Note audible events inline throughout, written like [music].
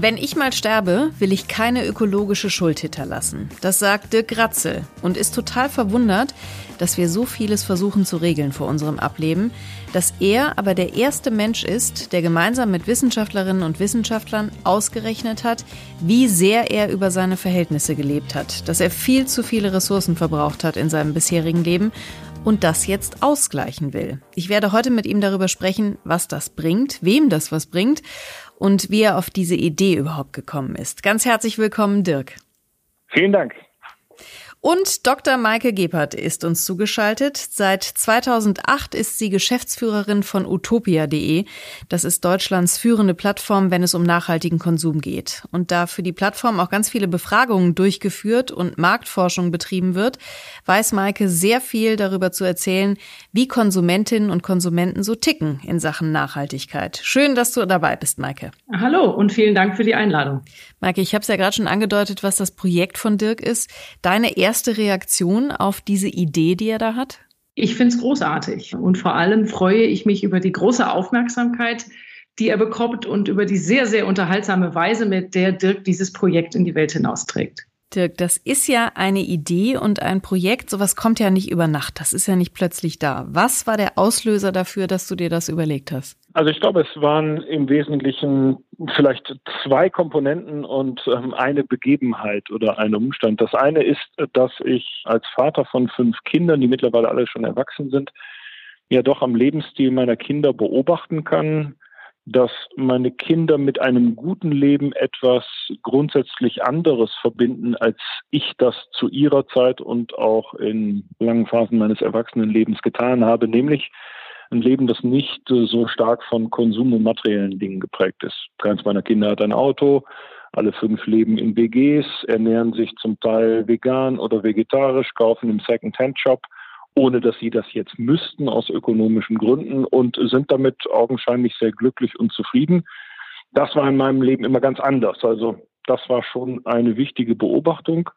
Wenn ich mal sterbe, will ich keine ökologische Schuld hinterlassen. Das sagt Dirk Gratzel und ist total verwundert, dass wir so vieles versuchen zu regeln vor unserem Ableben, dass er aber der erste Mensch ist, der gemeinsam mit Wissenschaftlerinnen und Wissenschaftlern ausgerechnet hat, wie sehr er über seine Verhältnisse gelebt hat, dass er viel zu viele Ressourcen verbraucht hat in seinem bisherigen Leben und das jetzt ausgleichen will. Ich werde heute mit ihm darüber sprechen, was das bringt, wem das was bringt und wie er auf diese Idee überhaupt gekommen ist. Ganz herzlich willkommen, Dirk. Vielen Dank. Und Dr. Maike Gebhardt ist uns zugeschaltet. Seit 2008 ist sie Geschäftsführerin von utopia.de. Das ist Deutschlands führende Plattform, wenn es um nachhaltigen Konsum geht. Und da für die Plattform auch ganz viele Befragungen durchgeführt und Marktforschung betrieben wird, weiß Maike sehr viel darüber zu erzählen, wie Konsumentinnen und Konsumenten so ticken in Sachen Nachhaltigkeit. Schön, dass du dabei bist, Maike. Hallo und vielen Dank für die Einladung. Maike, ich habe es ja gerade schon angedeutet, was das Projekt von Dirk ist. Deine erste Reaktion auf diese Idee, die er da hat? Ich finde es großartig und vor allem freue ich mich über die große Aufmerksamkeit, die er bekommt und über die sehr, sehr unterhaltsame Weise, mit der Dirk dieses Projekt in die Welt hinausträgt. Dirk, das ist ja eine Idee und ein Projekt. Sowas kommt ja nicht über Nacht. Das ist ja nicht plötzlich da. Was war der Auslöser dafür, dass du dir das überlegt hast? Also ich glaube, es waren im Wesentlichen vielleicht zwei Komponenten und ähm, eine Begebenheit oder ein Umstand. Das eine ist, dass ich als Vater von fünf Kindern, die mittlerweile alle schon erwachsen sind, ja doch am Lebensstil meiner Kinder beobachten kann, dass meine Kinder mit einem guten Leben etwas grundsätzlich anderes verbinden, als ich das zu ihrer Zeit und auch in langen Phasen meines Erwachsenenlebens getan habe, nämlich ein Leben, das nicht so stark von Konsum und materiellen Dingen geprägt ist. Keins meiner Kinder hat ein Auto, alle fünf leben in WGs, ernähren sich zum Teil vegan oder vegetarisch, kaufen im Second-Hand-Shop ohne dass sie das jetzt müssten aus ökonomischen Gründen und sind damit augenscheinlich sehr glücklich und zufrieden. Das war in meinem Leben immer ganz anders. Also das war schon eine wichtige Beobachtung.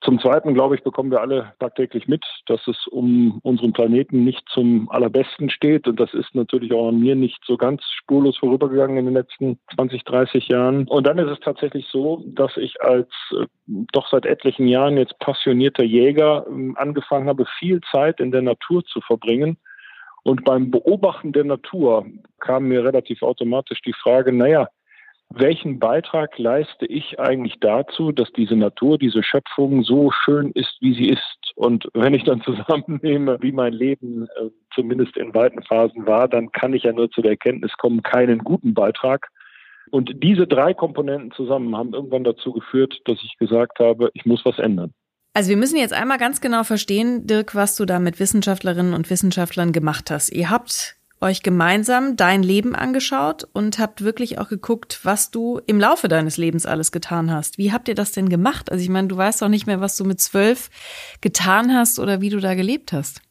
Zum Zweiten, glaube ich, bekommen wir alle tagtäglich mit, dass es um unseren Planeten nicht zum allerbesten steht. Und das ist natürlich auch an mir nicht so ganz spurlos vorübergegangen in den letzten 20, 30 Jahren. Und dann ist es tatsächlich so, dass ich als äh, doch seit etlichen Jahren jetzt passionierter Jäger äh, angefangen habe, viel Zeit in der Natur zu verbringen. Und beim Beobachten der Natur kam mir relativ automatisch die Frage, naja, welchen Beitrag leiste ich eigentlich dazu, dass diese Natur, diese Schöpfung so schön ist, wie sie ist? Und wenn ich dann [laughs] zusammennehme, wie mein Leben äh, zumindest in weiten Phasen war, dann kann ich ja nur zu der Erkenntnis kommen, keinen guten Beitrag. Und diese drei Komponenten zusammen haben irgendwann dazu geführt, dass ich gesagt habe, ich muss was ändern. Also wir müssen jetzt einmal ganz genau verstehen, Dirk, was du da mit Wissenschaftlerinnen und Wissenschaftlern gemacht hast. Ihr habt euch gemeinsam dein Leben angeschaut und habt wirklich auch geguckt, was du im Laufe deines Lebens alles getan hast. Wie habt ihr das denn gemacht? Also ich meine, du weißt doch nicht mehr, was du mit zwölf getan hast oder wie du da gelebt hast.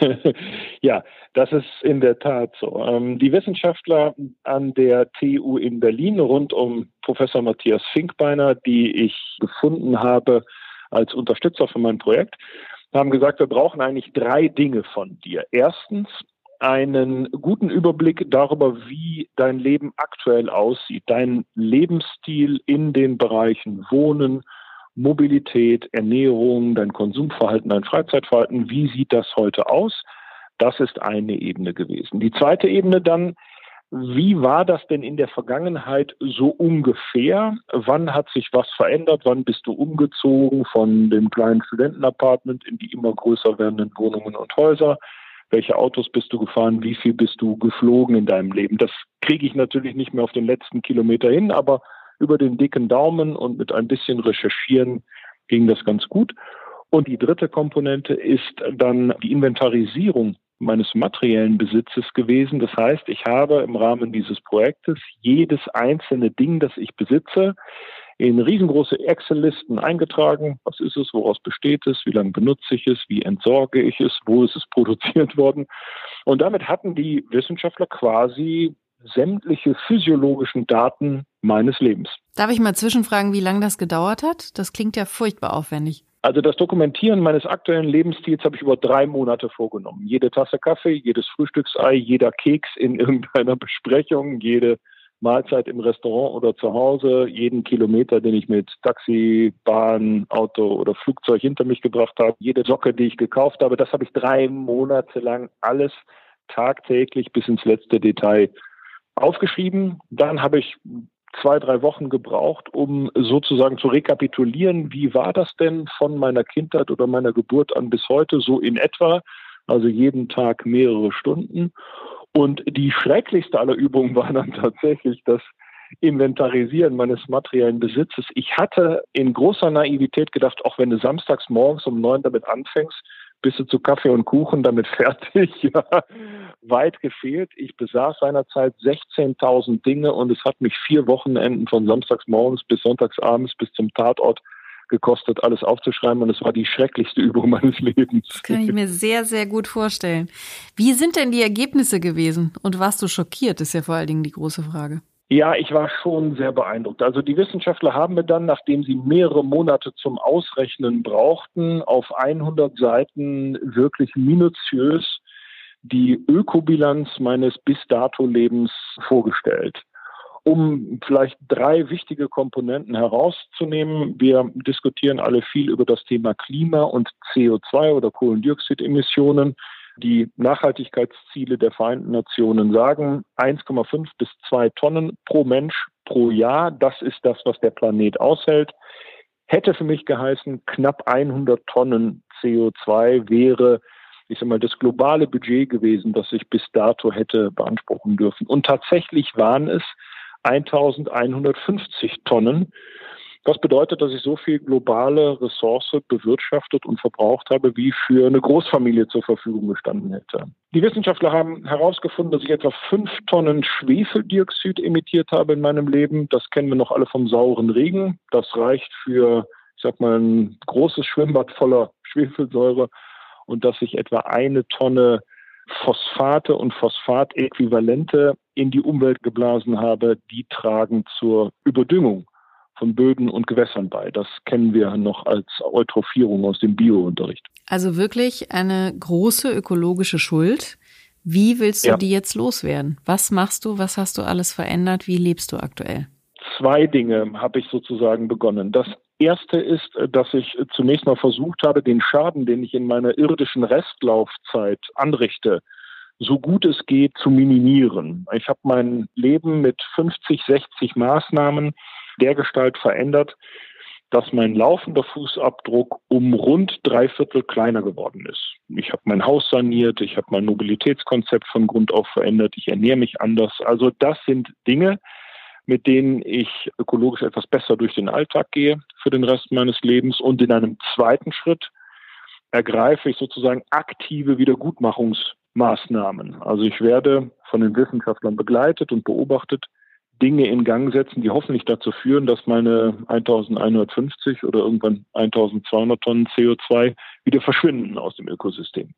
[laughs] ja, das ist in der Tat so. Ähm, die Wissenschaftler an der TU in Berlin rund um Professor Matthias Finkbeiner, die ich gefunden habe als Unterstützer für mein Projekt, haben gesagt, wir brauchen eigentlich drei Dinge von dir. Erstens, einen guten Überblick darüber, wie dein Leben aktuell aussieht, dein Lebensstil in den Bereichen Wohnen, Mobilität, Ernährung, dein Konsumverhalten, dein Freizeitverhalten, wie sieht das heute aus? Das ist eine Ebene gewesen. Die zweite Ebene dann, wie war das denn in der Vergangenheit so ungefähr? Wann hat sich was verändert? Wann bist du umgezogen von dem kleinen Studentenapartment in die immer größer werdenden Wohnungen und Häuser? Welche Autos bist du gefahren, wie viel bist du geflogen in deinem Leben. Das kriege ich natürlich nicht mehr auf den letzten Kilometer hin, aber über den dicken Daumen und mit ein bisschen Recherchieren ging das ganz gut. Und die dritte Komponente ist dann die Inventarisierung meines materiellen Besitzes gewesen. Das heißt, ich habe im Rahmen dieses Projektes jedes einzelne Ding, das ich besitze, in riesengroße Excel-Listen eingetragen. Was ist es? Woraus besteht es? Wie lange benutze ich es? Wie entsorge ich es? Wo ist es [laughs] produziert worden? Und damit hatten die Wissenschaftler quasi sämtliche physiologischen Daten meines Lebens. Darf ich mal zwischenfragen, wie lange das gedauert hat? Das klingt ja furchtbar aufwendig. Also das Dokumentieren meines aktuellen Lebensstils habe ich über drei Monate vorgenommen. Jede Tasse Kaffee, jedes Frühstücksei, jeder Keks in [laughs] irgendeiner Besprechung, jede Mahlzeit im Restaurant oder zu Hause, jeden Kilometer, den ich mit Taxi, Bahn, Auto oder Flugzeug hinter mich gebracht habe, jede Socke, die ich gekauft habe, das habe ich drei Monate lang alles tagtäglich bis ins letzte Detail aufgeschrieben. Dann habe ich zwei, drei Wochen gebraucht, um sozusagen zu rekapitulieren, wie war das denn von meiner Kindheit oder meiner Geburt an bis heute, so in etwa, also jeden Tag mehrere Stunden. Und die schrecklichste aller Übungen war dann tatsächlich das Inventarisieren meines materiellen Besitzes. Ich hatte in großer Naivität gedacht, auch wenn du samstags morgens um neun damit anfängst, bist du zu Kaffee und Kuchen damit [laughs] fertig. Ja, weit gefehlt. Ich besaß seinerzeit 16.000 Dinge und es hat mich vier Wochenenden von samstags morgens bis sonntags abends bis zum Tatort gekostet, alles aufzuschreiben und es war die schrecklichste Übung [laughs] meines Lebens. Das kann ich mir sehr, sehr gut vorstellen. Wie sind denn die Ergebnisse gewesen und warst du schockiert, ist ja vor allen Dingen die große Frage. Ja, ich war schon sehr beeindruckt. Also die Wissenschaftler haben mir dann, nachdem sie mehrere Monate zum Ausrechnen brauchten, auf 100 Seiten wirklich minutiös die Ökobilanz meines bis dato Lebens vorgestellt. Um vielleicht drei wichtige Komponenten herauszunehmen, wir diskutieren alle viel über das Thema Klima und CO2 oder Kohlendioxidemissionen. Die Nachhaltigkeitsziele der Vereinten Nationen sagen 1,5 bis 2 Tonnen pro Mensch pro Jahr. Das ist das, was der Planet aushält. Hätte für mich geheißen, knapp 100 Tonnen CO2 wäre, ich sag mal, das globale Budget gewesen, das ich bis dato hätte beanspruchen dürfen. Und tatsächlich waren es 1150 Tonnen. Das bedeutet, dass ich so viel globale Ressource bewirtschaftet und verbraucht habe, wie für eine Großfamilie zur Verfügung gestanden hätte. Die Wissenschaftler haben herausgefunden, dass ich etwa fünf Tonnen Schwefeldioxid emittiert habe in meinem Leben. Das kennen wir noch alle vom sauren Regen. Das reicht für, ich sag mal, ein großes Schwimmbad voller Schwefelsäure und dass ich etwa eine Tonne Phosphate und Phosphatäquivalente in die Umwelt geblasen habe, die tragen zur Überdüngung von Böden und Gewässern bei. Das kennen wir noch als Eutrophierung aus dem Biounterricht. Also wirklich eine große ökologische Schuld. Wie willst du ja. die jetzt loswerden? Was machst du? Was hast du alles verändert? Wie lebst du aktuell? Zwei Dinge habe ich sozusagen begonnen. Das erste ist, dass ich zunächst mal versucht habe, den Schaden, den ich in meiner irdischen Restlaufzeit anrichte, so gut es geht zu minimieren. Ich habe mein Leben mit 50, 60 Maßnahmen dergestalt verändert, dass mein laufender Fußabdruck um rund drei Viertel kleiner geworden ist. Ich habe mein Haus saniert, ich habe mein Mobilitätskonzept von Grund auf verändert, ich ernähre mich anders. Also das sind Dinge, mit denen ich ökologisch etwas besser durch den Alltag gehe für den Rest meines Lebens. Und in einem zweiten Schritt ergreife ich sozusagen aktive Wiedergutmachungsmaßnahmen. Also ich werde von den Wissenschaftlern begleitet und beobachtet, Dinge in Gang setzen, die hoffentlich dazu führen, dass meine 1150 oder irgendwann 1200 Tonnen CO2 wieder verschwinden aus dem Ökosystem.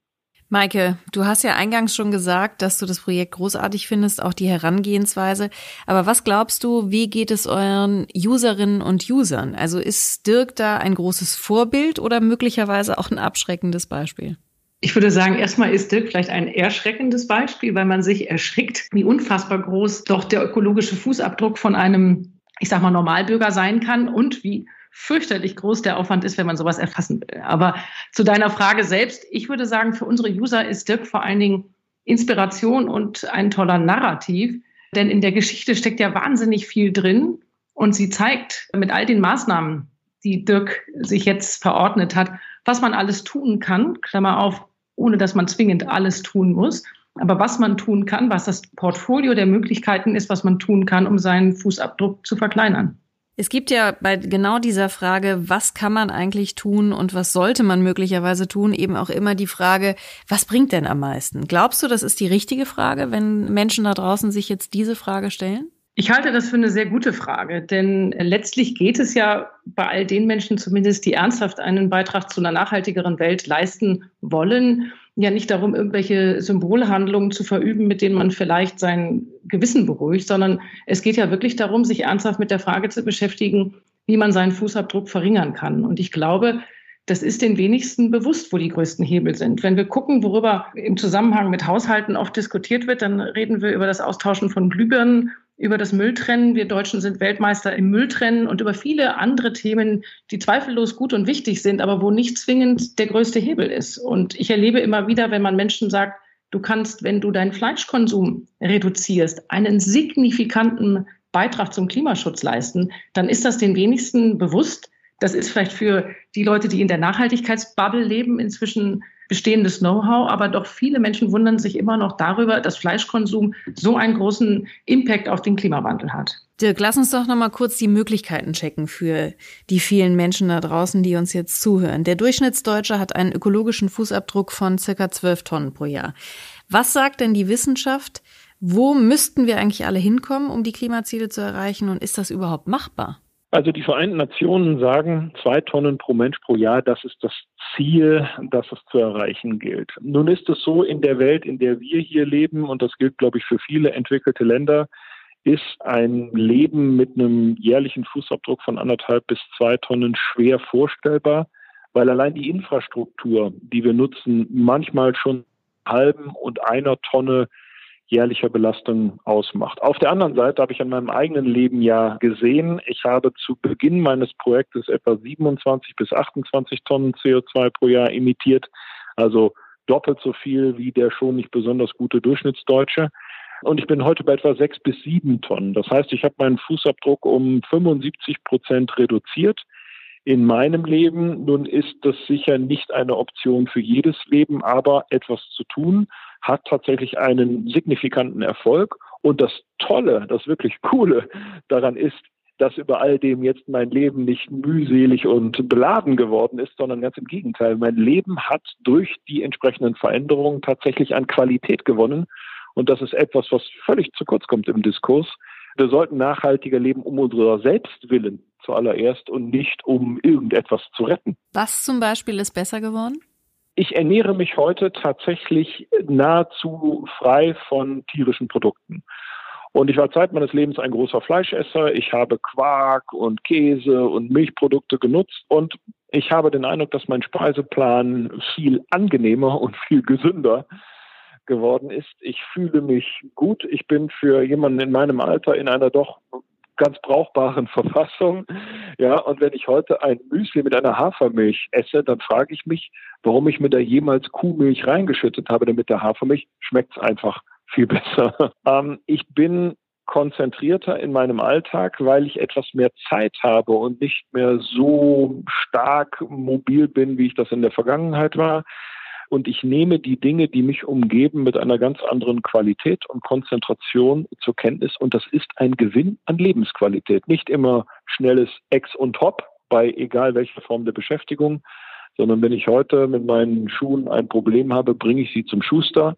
Maike, du hast ja eingangs schon gesagt, dass du das Projekt großartig findest, auch die Herangehensweise. Aber was glaubst du, wie geht es euren Userinnen und Usern? Also ist Dirk da ein großes Vorbild oder möglicherweise auch ein abschreckendes Beispiel? Ich würde sagen, erstmal ist Dirk vielleicht ein erschreckendes Beispiel, weil man sich erschrickt, wie unfassbar groß doch der ökologische Fußabdruck von einem, ich sag mal, Normalbürger sein kann und wie fürchterlich groß der Aufwand ist, wenn man sowas erfassen will. Aber zu deiner Frage selbst, ich würde sagen, für unsere User ist Dirk vor allen Dingen Inspiration und ein toller Narrativ. Denn in der Geschichte steckt ja wahnsinnig viel drin und sie zeigt mit all den Maßnahmen, die Dirk sich jetzt verordnet hat, was man alles tun kann. Klammer auf, ohne dass man zwingend alles tun muss. Aber was man tun kann, was das Portfolio der Möglichkeiten ist, was man tun kann, um seinen Fußabdruck zu verkleinern. Es gibt ja bei genau dieser Frage, was kann man eigentlich tun und was sollte man möglicherweise tun, eben auch immer die Frage, was bringt denn am meisten? Glaubst du, das ist die richtige Frage, wenn Menschen da draußen sich jetzt diese Frage stellen? Ich halte das für eine sehr gute Frage, denn letztlich geht es ja bei all den Menschen zumindest, die ernsthaft einen Beitrag zu einer nachhaltigeren Welt leisten wollen, ja nicht darum, irgendwelche Symbolhandlungen zu verüben, mit denen man vielleicht sein Gewissen beruhigt, sondern es geht ja wirklich darum, sich ernsthaft mit der Frage zu beschäftigen, wie man seinen Fußabdruck verringern kann. Und ich glaube, das ist den wenigsten bewusst, wo die größten Hebel sind. Wenn wir gucken, worüber im Zusammenhang mit Haushalten oft diskutiert wird, dann reden wir über das Austauschen von Glühbirnen, über das Mülltrennen. Wir Deutschen sind Weltmeister im Mülltrennen und über viele andere Themen, die zweifellos gut und wichtig sind, aber wo nicht zwingend der größte Hebel ist. Und ich erlebe immer wieder, wenn man Menschen sagt, du kannst, wenn du deinen Fleischkonsum reduzierst, einen signifikanten Beitrag zum Klimaschutz leisten, dann ist das den wenigsten bewusst, das ist vielleicht für die Leute, die in der Nachhaltigkeitsbubble leben, inzwischen bestehendes Know-how, aber doch viele Menschen wundern sich immer noch darüber, dass Fleischkonsum so einen großen Impact auf den Klimawandel hat. Dirk, lass uns doch noch mal kurz die Möglichkeiten checken für die vielen Menschen da draußen, die uns jetzt zuhören. Der Durchschnittsdeutsche hat einen ökologischen Fußabdruck von circa 12 Tonnen pro Jahr. Was sagt denn die Wissenschaft? Wo müssten wir eigentlich alle hinkommen, um die Klimaziele zu erreichen? Und ist das überhaupt machbar? Also die Vereinten Nationen sagen, zwei Tonnen pro Mensch pro Jahr, das ist das Ziel, das es zu erreichen gilt. Nun ist es so, in der Welt, in der wir hier leben, und das gilt, glaube ich, für viele entwickelte Länder, ist ein Leben mit einem jährlichen Fußabdruck von anderthalb bis zwei Tonnen schwer vorstellbar, weil allein die Infrastruktur, die wir nutzen, manchmal schon halben und einer Tonne jährlicher Belastung ausmacht. Auf der anderen Seite habe ich an meinem eigenen Leben ja gesehen, ich habe zu Beginn meines Projektes etwa 27 bis 28 Tonnen CO2 pro Jahr emittiert, also doppelt so viel wie der schon nicht besonders gute Durchschnittsdeutsche. Und ich bin heute bei etwa sechs bis sieben Tonnen. Das heißt, ich habe meinen Fußabdruck um 75 Prozent reduziert in meinem Leben. Nun ist das sicher nicht eine Option für jedes Leben, aber etwas zu tun hat tatsächlich einen signifikanten Erfolg. Und das Tolle, das wirklich Coole daran ist, dass über all dem jetzt mein Leben nicht mühselig und beladen geworden ist, sondern ganz im Gegenteil. Mein Leben hat durch die entsprechenden Veränderungen tatsächlich an Qualität gewonnen. Und das ist etwas, was völlig zu kurz kommt im Diskurs. Wir sollten nachhaltiger leben um unserer selbst willen zuallererst und nicht um irgendetwas zu retten. Was zum Beispiel ist besser geworden? Ich ernähre mich heute tatsächlich nahezu frei von tierischen Produkten. Und ich war Zeit meines Lebens ein großer Fleischesser. Ich habe Quark und Käse und Milchprodukte genutzt und ich habe den Eindruck, dass mein Speiseplan viel angenehmer und viel gesünder geworden ist. Ich fühle mich gut. Ich bin für jemanden in meinem Alter in einer doch ganz brauchbaren [laughs] Verfassung. Ja, und wenn ich heute ein Müsli mit einer Hafermilch esse, dann frage ich mich, warum ich mir da jemals Kuhmilch reingeschüttet habe, denn mit der Hafermilch schmeckt es einfach viel [laughs] besser. Ähm, ich bin konzentrierter in meinem Alltag, weil ich etwas mehr Zeit habe und nicht mehr so stark mobil bin, wie ich das in der Vergangenheit war und ich nehme die Dinge, die mich umgeben, mit einer ganz anderen Qualität und Konzentration zur Kenntnis und das ist ein Gewinn an Lebensqualität. Nicht immer schnelles Ex und Hop bei egal welcher Form der Beschäftigung, sondern wenn ich heute mit meinen Schuhen ein Problem habe, bringe ich sie zum Schuster,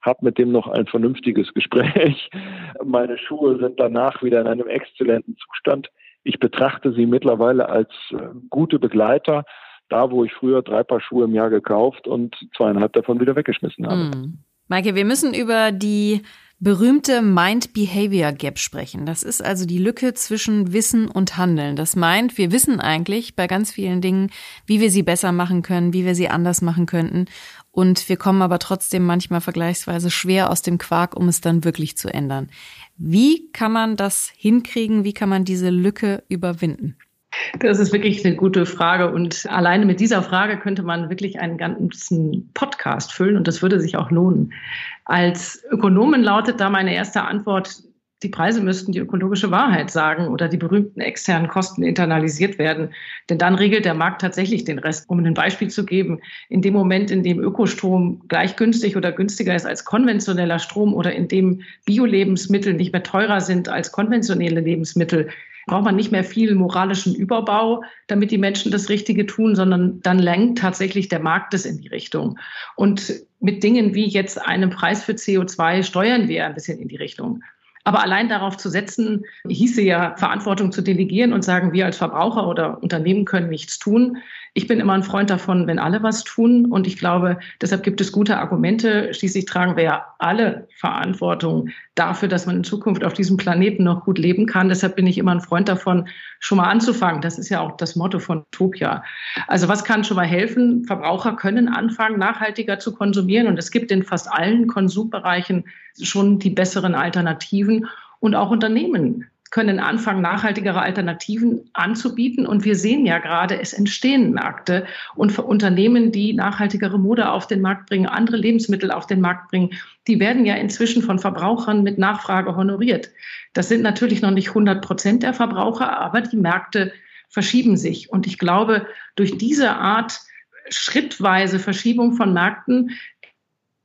habe mit dem noch ein vernünftiges Gespräch. [laughs] Meine Schuhe sind danach wieder in einem exzellenten Zustand. Ich betrachte sie mittlerweile als äh, gute Begleiter da, wo ich früher drei Paar Schuhe im Jahr gekauft und zweieinhalb davon wieder weggeschmissen habe. Mm. Maike, wir müssen über die berühmte Mind-Behavior-Gap sprechen. Das ist also die Lücke zwischen Wissen und Handeln. Das meint, wir wissen eigentlich bei ganz vielen Dingen, wie wir sie besser machen können, wie wir sie anders machen könnten. Und wir kommen aber trotzdem manchmal vergleichsweise schwer aus dem Quark, um es dann wirklich zu ändern. Wie kann man das hinkriegen? Wie kann man diese Lücke überwinden? Das ist wirklich eine gute Frage. Und alleine mit dieser Frage könnte man wirklich einen ganzen Podcast füllen und das würde sich auch lohnen. Als Ökonomin lautet da meine erste Antwort, die Preise müssten die ökologische Wahrheit sagen oder die berühmten externen Kosten internalisiert werden. Denn dann regelt der Markt tatsächlich den Rest. Um ein Beispiel zu geben, in dem Moment, in dem Ökostrom gleich günstig oder günstiger ist als konventioneller Strom oder in dem Bio-Lebensmittel nicht mehr teurer sind als konventionelle Lebensmittel, braucht man nicht mehr viel moralischen Überbau, damit die Menschen das Richtige tun, sondern dann lenkt tatsächlich der Markt es in die Richtung. Und mit Dingen wie jetzt einem Preis für CO2 steuern wir ein bisschen in die Richtung. Aber allein darauf zu setzen, hieße ja, Verantwortung zu delegieren und sagen, wir als Verbraucher oder Unternehmen können nichts tun, Ich bin immer ein Freund davon, wenn alle was tun. Und ich glaube, deshalb gibt es gute Argumente. Schließlich tragen wir ja alle Verantwortung dafür, dass man in Zukunft auf diesem Planeten noch gut leben kann. Deshalb bin ich immer ein Freund davon, schon mal anzufangen. Das ist ja auch das Motto von Topia. Also was kann schon mal helfen? Verbraucher können anfangen, nachhaltiger zu konsumieren. Und es gibt in fast allen Konsumbereichen schon die besseren Alternativen. Und auch Unternehmen können anfangen, nachhaltigere Alternativen anzubieten. Und wir sehen ja gerade, es entstehen Märkte und für Unternehmen, die nachhaltigere Mode auf den Markt bringen, andere Lebensmittel auf den Markt bringen, die werden ja inzwischen von Verbrauchern mit Nachfrage honoriert. Das sind natürlich noch nicht 100 Prozent der Verbraucher, aber die Märkte verschieben sich. Und ich glaube, durch diese Art schrittweise Verschiebung von Märkten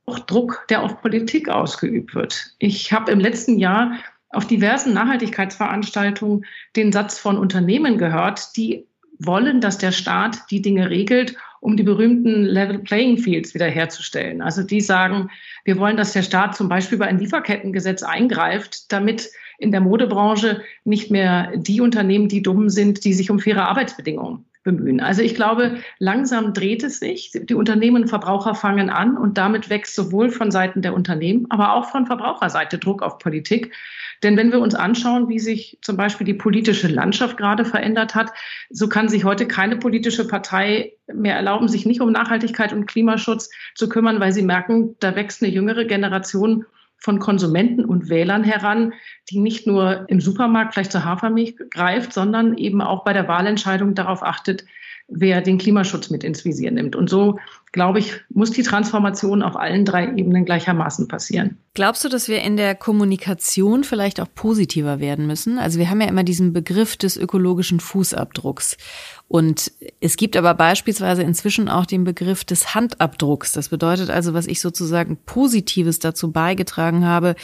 auch Druck, der auf Politik ausgeübt wird. Ich habe im letzten Jahr auf diversen Nachhaltigkeitsveranstaltungen den Satz von Unternehmen gehört, die wollen, dass der Staat die Dinge regelt, um die berühmten Level Playing Fields wiederherzustellen. Also die sagen, wir wollen, dass der Staat zum Beispiel bei ein Lieferkettengesetz eingreift, damit in der Modebranche nicht mehr die Unternehmen, die dumm sind, die sich um faire Arbeitsbedingungen bemühen. Also ich glaube, langsam dreht es sich. Die Unternehmen und Verbraucher fangen an und damit wächst sowohl von Seiten der Unternehmen, aber auch von Verbraucherseite Druck auf Politik, denn wenn wir uns anschauen, wie sich zum Beispiel die politische Landschaft gerade verändert hat, so kann sich heute keine politische Partei mehr erlauben, sich nicht um Nachhaltigkeit und Klimaschutz zu kümmern, weil sie merken, da wächst eine jüngere Generation von Konsumenten und Wählern heran, die nicht nur im Supermarkt vielleicht zur Hafermilch greift, sondern eben auch bei der Wahlentscheidung darauf achtet, wer den Klimaschutz mit ins Visier nimmt. Und so, glaube ich, muss die Transformation auf allen drei Ebenen gleichermaßen passieren. Glaubst du, dass wir in der Kommunikation vielleicht auch positiver werden müssen? Also wir haben ja immer diesen Begriff des ökologischen Fußabdrucks. Und es gibt aber beispielsweise inzwischen auch den Begriff des Handabdrucks. Das bedeutet also, was ich sozusagen Positives dazu beigetragen habe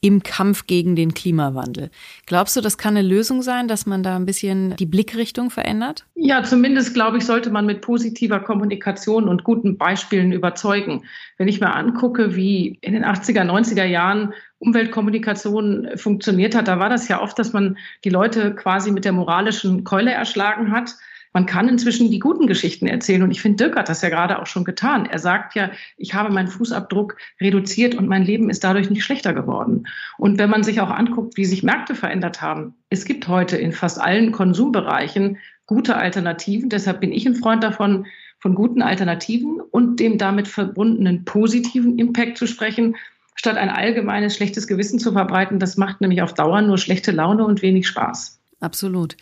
im Kampf gegen den Klimawandel. Glaubst du, das kann eine Lösung sein, dass man da ein bisschen die Blickrichtung verändert? Ja, zumindest glaube ich, sollte man mit positiver Kommunikation und guten Beispielen überzeugen. Wenn ich mir angucke, wie in den 80er, 90er Jahren Umweltkommunikation funktioniert hat, da war das ja oft, dass man die Leute quasi mit der moralischen Keule erschlagen hat man kann inzwischen die guten Geschichten erzählen. Und ich finde, Dirk hat das ja gerade auch schon getan. Er sagt ja, ich habe meinen Fußabdruck reduziert und mein Leben ist dadurch nicht schlechter geworden. Und wenn man sich auch anguckt, wie sich Märkte verändert haben, es gibt heute in fast allen Konsumbereichen gute Alternativen. Deshalb bin ich ein Freund davon, von guten Alternativen und dem damit verbundenen positiven Impact zu sprechen, statt ein allgemeines schlechtes Gewissen zu verbreiten. Das macht nämlich auf Dauer nur schlechte Laune und wenig Spaß. Absolut.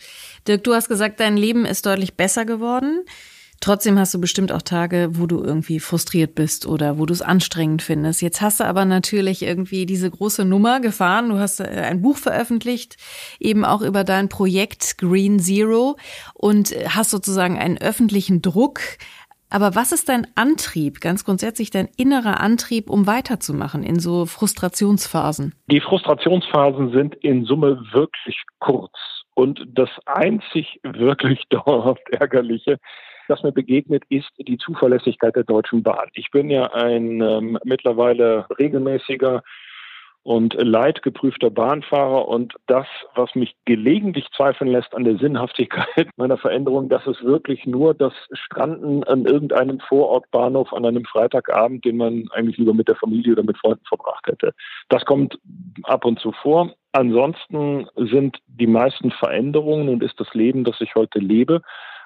Dirk, du hast gesagt, dein Leben ist deutlich besser geworden. Trotzdem hast du bestimmt auch Tage, wo du irgendwie frustriert bist oder wo du es anstrengend findest. Jetzt hast du aber natürlich irgendwie diese große Nummer gefahren. Du hast äh, ein Buch veröffentlicht, eben auch über dein Projekt Green Zero und hast sozusagen einen öffentlichen Druck. Aber was ist dein Antrieb, ganz grundsätzlich dein innerer Antrieb, um weiterzumachen in so Frustrationsphasen? Die Frustrationsphasen sind in Summe wirklich kurz. Und das einzig wirklich [laughs] dauerhaft Ärgerliche, das mir begegnet, ist die Zuverlässigkeit der Deutschen Bahn. Ich bin ja ein ähm, mittlerweile regelmäßiger und leidgeprüfter Bahnfahrer und das, was mich gelegentlich zweifeln lässt an der Sinnhaftigkeit [laughs] meiner Veränderung, das ist wirklich nur das Stranden an irgendeinem Vorortbahnhof an einem Freitagabend, den man eigentlich lieber mit der Familie oder mit Freunden verbracht hätte. Das kommt ab und zu vor. Ansonsten sind die meisten Veränderungen und ist das Leben, das ich heute lebe,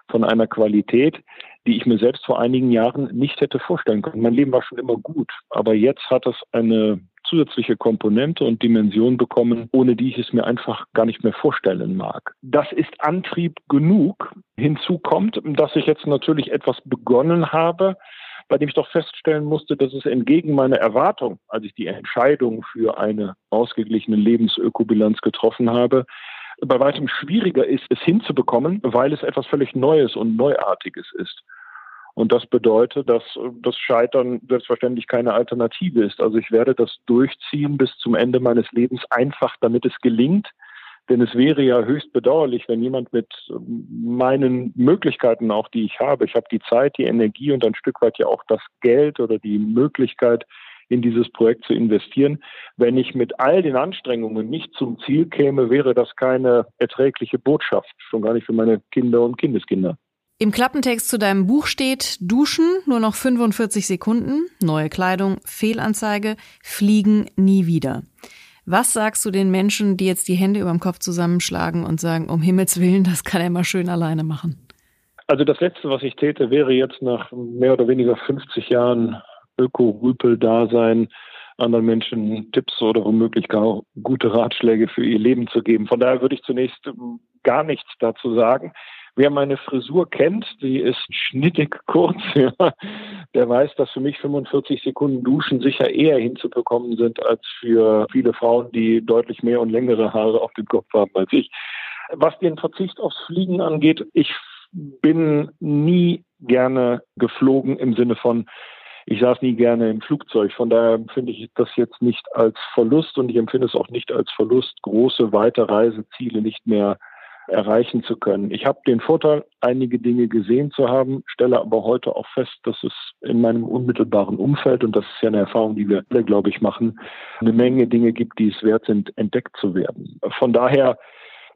von einer Qualität, die ich mir selbst vor einigen Jahren nicht hätte vorstellen können. Mein Leben war schon immer gut, aber jetzt hat es eine zusätzliche Komponente und Dimension bekommen, ohne die ich es mir einfach gar nicht mehr vorstellen mag. Das ist Antrieb genug. Hinzu kommt, dass ich jetzt natürlich etwas begonnen habe, bei dem ich doch feststellen musste, dass es entgegen meiner Erwartung, als ich die Entscheidung für eine ausgeglichene Lebensökobilanz getroffen habe, bei weitem schwieriger ist, es hinzubekommen, weil es etwas völlig Neues und Neuartiges ist. Und das bedeutet, dass das Scheitern selbstverständlich keine Alternative ist. Also ich werde das durchziehen bis zum Ende meines Lebens einfach, damit es gelingt. Denn es wäre ja höchst bedauerlich, wenn jemand mit meinen Möglichkeiten auch, die ich habe, ich habe die Zeit, die Energie und ein Stück weit ja auch das Geld oder die Möglichkeit, in dieses Projekt zu investieren. Wenn ich mit all den Anstrengungen nicht zum Ziel käme, wäre das keine erträgliche Botschaft, schon gar nicht für meine Kinder und Kindeskinder. Im Klappentext zu deinem Buch steht Duschen nur noch 45 Sekunden, neue Kleidung, Fehlanzeige, Fliegen nie wieder. Was sagst du den Menschen, die jetzt die Hände über dem Kopf zusammenschlagen und sagen, um Himmels Willen, das kann er mal schön alleine machen? Also das Letzte, was ich täte, wäre jetzt nach mehr oder weniger 50 Jahren Öko-Rüpel-Dasein anderen Menschen Tipps oder womöglich gar gute Ratschläge für ihr Leben zu geben. Von daher würde ich zunächst gar nichts dazu sagen. Wer meine Frisur kennt, die ist schnittig [laughs] kurz, ja, der weiß, dass für mich 45 Sekunden Duschen sicher eher hinzubekommen sind als für viele Frauen, die deutlich mehr und längere Haare auf dem Kopf haben als ich. Was den Verzicht aufs Fliegen angeht, ich bin nie gerne geflogen im Sinne von, ich saß nie gerne im Flugzeug. Von daher empfinde ich das jetzt nicht als Verlust und ich empfinde es auch nicht als Verlust, große, weite Reiseziele nicht mehr erreichen zu können. Ich habe den Vorteil, einige Dinge gesehen zu haben, stelle aber heute auch fest, dass es in meinem unmittelbaren Umfeld, und das ist ja eine Erfahrung, die wir alle, glaube ich, machen, eine Menge Dinge gibt, die es wert sind, entdeckt zu werden. Von daher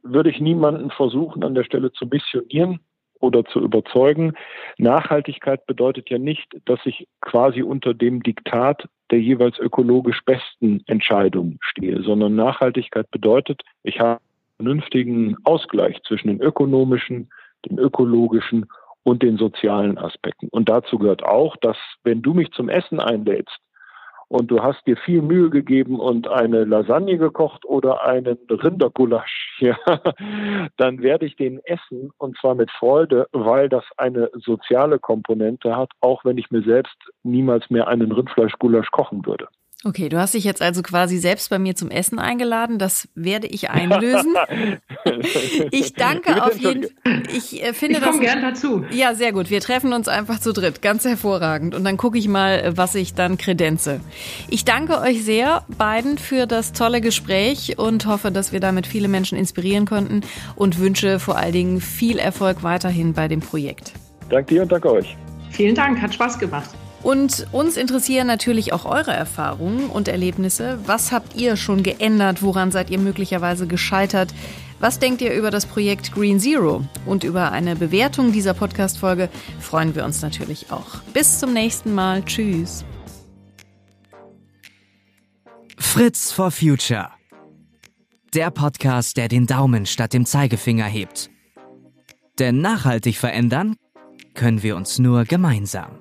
würde ich niemanden versuchen, an der Stelle zu missionieren oder zu überzeugen. Nachhaltigkeit bedeutet ja nicht, dass ich quasi unter dem Diktat der jeweils ökologisch besten Entscheidung stehe, sondern Nachhaltigkeit bedeutet, ich habe vernünftigen Ausgleich zwischen den ökonomischen, den ökologischen und den sozialen Aspekten. Und dazu gehört auch, dass wenn du mich zum Essen einlädst und du hast dir viel Mühe gegeben und eine Lasagne gekocht oder einen Rindergulasch, [laughs] ja, dann werde ich den essen und zwar mit Freude, weil das eine soziale Komponente hat, auch wenn ich mir selbst niemals mehr einen Rindfleischgulasch kochen würde. Okay, du hast dich jetzt also quasi selbst bei mir zum Essen eingeladen. Das werde ich einlösen. [laughs] ich danke auf jeden Fall. Ich äh, finde ich komme gern dazu. Ja, sehr gut. Wir treffen uns einfach zu dritt. Ganz hervorragend. Und dann gucke ich mal, was ich dann kredenze. Ich danke euch sehr beiden für das tolle Gespräch und hoffe, dass wir damit viele Menschen inspirieren konnten und wünsche vor allen Dingen viel Erfolg weiterhin bei dem Projekt. Danke dir und danke euch. Vielen Dank. Hat Spaß gemacht. Und uns interessieren natürlich auch eure Erfahrungen und Erlebnisse. Was habt ihr schon geändert? Woran seid ihr möglicherweise gescheitert? Was denkt ihr über das Projekt Green Zero? Und über eine Bewertung dieser Podcast-Folge freuen wir uns natürlich auch. Bis zum nächsten Mal. Tschüss. Fritz for Future. Der Podcast, der den Daumen statt dem Zeigefinger hebt. Denn nachhaltig verändern können wir uns nur gemeinsam.